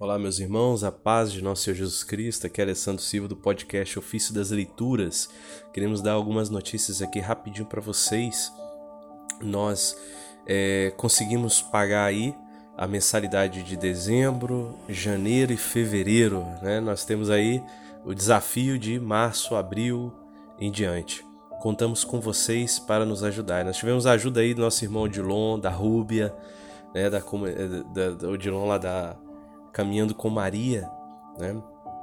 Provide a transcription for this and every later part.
Olá, meus irmãos, a paz de nosso Senhor Jesus Cristo. Aqui é Alessandro Silva do podcast Ofício das Leituras. Queremos dar algumas notícias aqui rapidinho para vocês. Nós é, conseguimos pagar aí a mensalidade de dezembro, janeiro e fevereiro. Né? Nós temos aí o desafio de março, abril em diante. Contamos com vocês para nos ajudar. Nós tivemos a ajuda aí do nosso irmão Odilon, da Rúbia, né, da, da, da Odilon lá da Caminhando com Maria, né?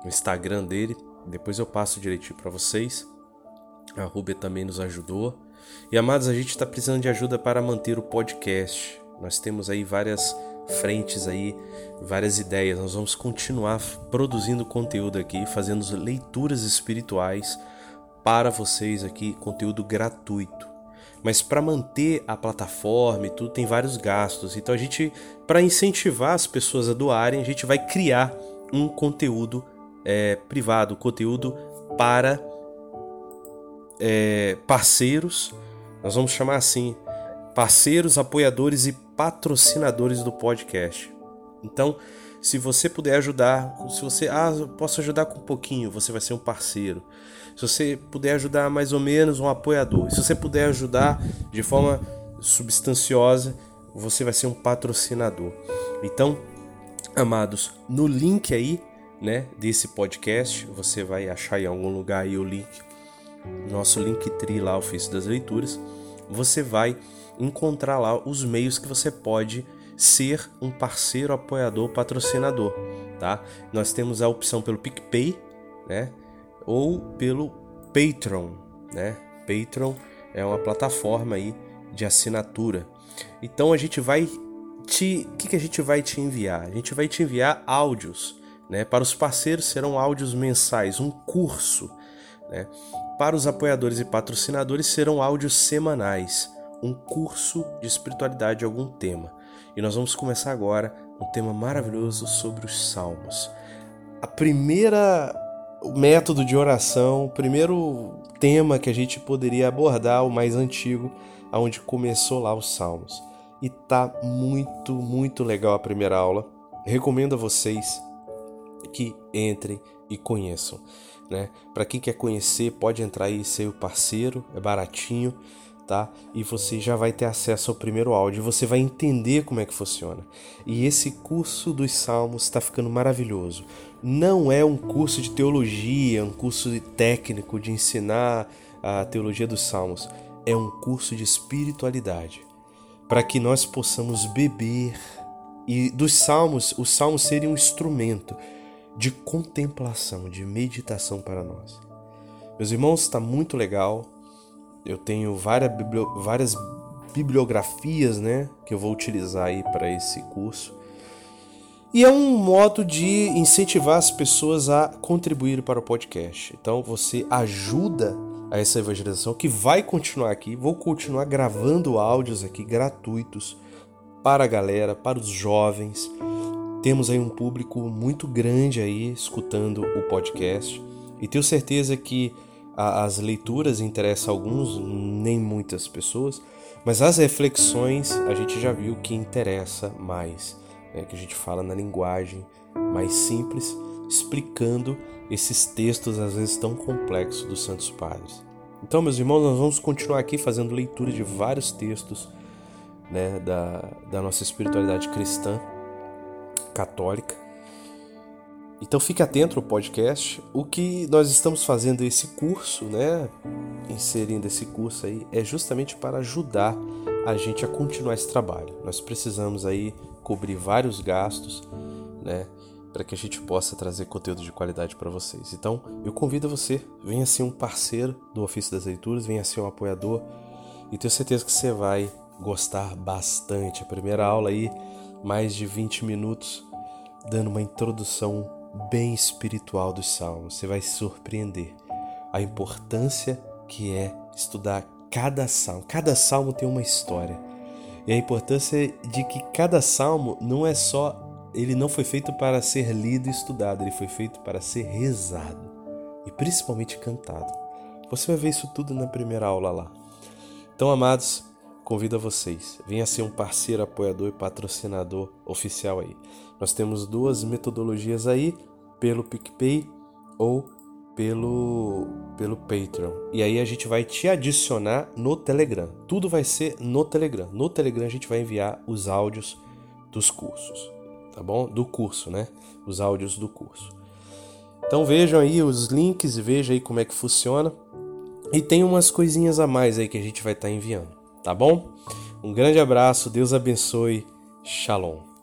O Instagram dele. Depois eu passo direitinho para vocês. A Rúbia também nos ajudou. E amados, a gente está precisando de ajuda para manter o podcast. Nós temos aí várias frentes aí, várias ideias. Nós vamos continuar produzindo conteúdo aqui, fazendo leituras espirituais para vocês aqui, conteúdo gratuito. Mas para manter a plataforma e tudo tem vários gastos. Então a gente, para incentivar as pessoas a doarem, a gente vai criar um conteúdo é, privado, conteúdo para é, parceiros. Nós vamos chamar assim, parceiros, apoiadores e patrocinadores do podcast. Então, se você puder ajudar, se você, ah, posso ajudar com um pouquinho, você vai ser um parceiro. Se você puder ajudar mais ou menos, um apoiador. Se você puder ajudar de forma substanciosa, você vai ser um patrocinador. Então, amados, no link aí, né, desse podcast, você vai achar em algum lugar aí o link, nosso link tri lá, Ofício das Leituras, você vai encontrar lá os meios que você pode ser um parceiro, apoiador, patrocinador, tá? Nós temos a opção pelo PicPay, né? Ou pelo Patreon, né? Patreon é uma plataforma aí de assinatura. Então a gente vai te, o que, que a gente vai te enviar? A gente vai te enviar áudios, né? Para os parceiros serão áudios mensais, um curso, né? Para os apoiadores e patrocinadores serão áudios semanais, um curso de espiritualidade de algum tema. E nós vamos começar agora um tema maravilhoso sobre os salmos. A primeira método de oração, o primeiro tema que a gente poderia abordar, o mais antigo, aonde começou lá os salmos. E tá muito, muito legal a primeira aula. Recomendo a vocês que entrem e conheçam. Né? Para quem quer conhecer, pode entrar aí e ser o parceiro, é baratinho, tá? E você já vai ter acesso ao primeiro áudio, você vai entender como é que funciona. E esse curso dos Salmos está ficando maravilhoso. Não é um curso de teologia, um curso técnico de ensinar a teologia dos Salmos. É um curso de espiritualidade, para que nós possamos beber e dos Salmos, os Salmos serem um instrumento de contemplação, de meditação para nós. Meus irmãos, está muito legal. Eu tenho várias, várias bibliografias né, que eu vou utilizar aí para esse curso. E é um modo de incentivar as pessoas a contribuir para o podcast. Então você ajuda a essa evangelização que vai continuar aqui. Vou continuar gravando áudios aqui gratuitos para a galera, para os jovens. Temos aí um público muito grande aí escutando o podcast e tenho certeza que as leituras interessam alguns, nem muitas pessoas, mas as reflexões a gente já viu que interessa mais, né? que a gente fala na linguagem mais simples, explicando esses textos às vezes tão complexos dos Santos Padres. Então, meus irmãos, nós vamos continuar aqui fazendo leitura de vários textos né, da, da nossa espiritualidade cristã católica. Então fique atento ao podcast. O que nós estamos fazendo esse curso, né, inserindo esse curso aí, é justamente para ajudar a gente a continuar esse trabalho. Nós precisamos aí cobrir vários gastos, né, para que a gente possa trazer conteúdo de qualidade para vocês. Então, eu convido você, venha ser um parceiro do Ofício das Leituras, venha ser um apoiador e tenho certeza que você vai gostar bastante. A primeira aula aí, mais de 20 minutos, dando uma introdução bem espiritual dos salmos. Você vai se surpreender a importância que é estudar cada salmo. Cada salmo tem uma história. E a importância de que cada salmo não é só ele não foi feito para ser lido e estudado, ele foi feito para ser rezado e principalmente cantado. Você vai ver isso tudo na primeira aula lá. Então, amados, convido a vocês, venha ser um parceiro, apoiador e patrocinador oficial aí. Nós temos duas metodologias aí, pelo PicPay ou pelo pelo Patreon. E aí a gente vai te adicionar no Telegram. Tudo vai ser no Telegram. No Telegram a gente vai enviar os áudios dos cursos, tá bom? Do curso, né? Os áudios do curso. Então vejam aí os links, veja aí como é que funciona. E tem umas coisinhas a mais aí que a gente vai estar tá enviando, tá bom? Um grande abraço, Deus abençoe. Shalom.